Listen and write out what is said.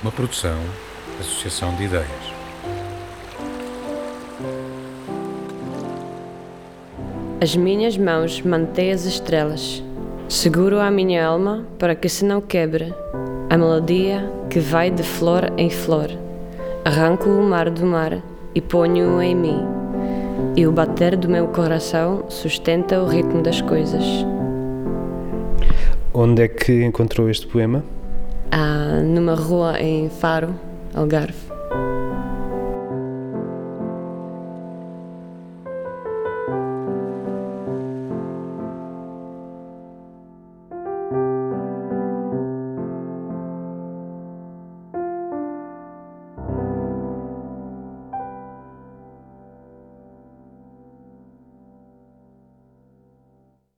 Uma produção, associação de ideias. As minhas mãos mantêm as estrelas. Seguro a minha alma para que se não quebre a melodia que vai de flor em flor. Arranco o mar do mar e ponho-o em mim. E o bater do meu coração sustenta o ritmo das coisas. Onde é que encontrou este poema? Ah, numa rua em Faro, Algarve.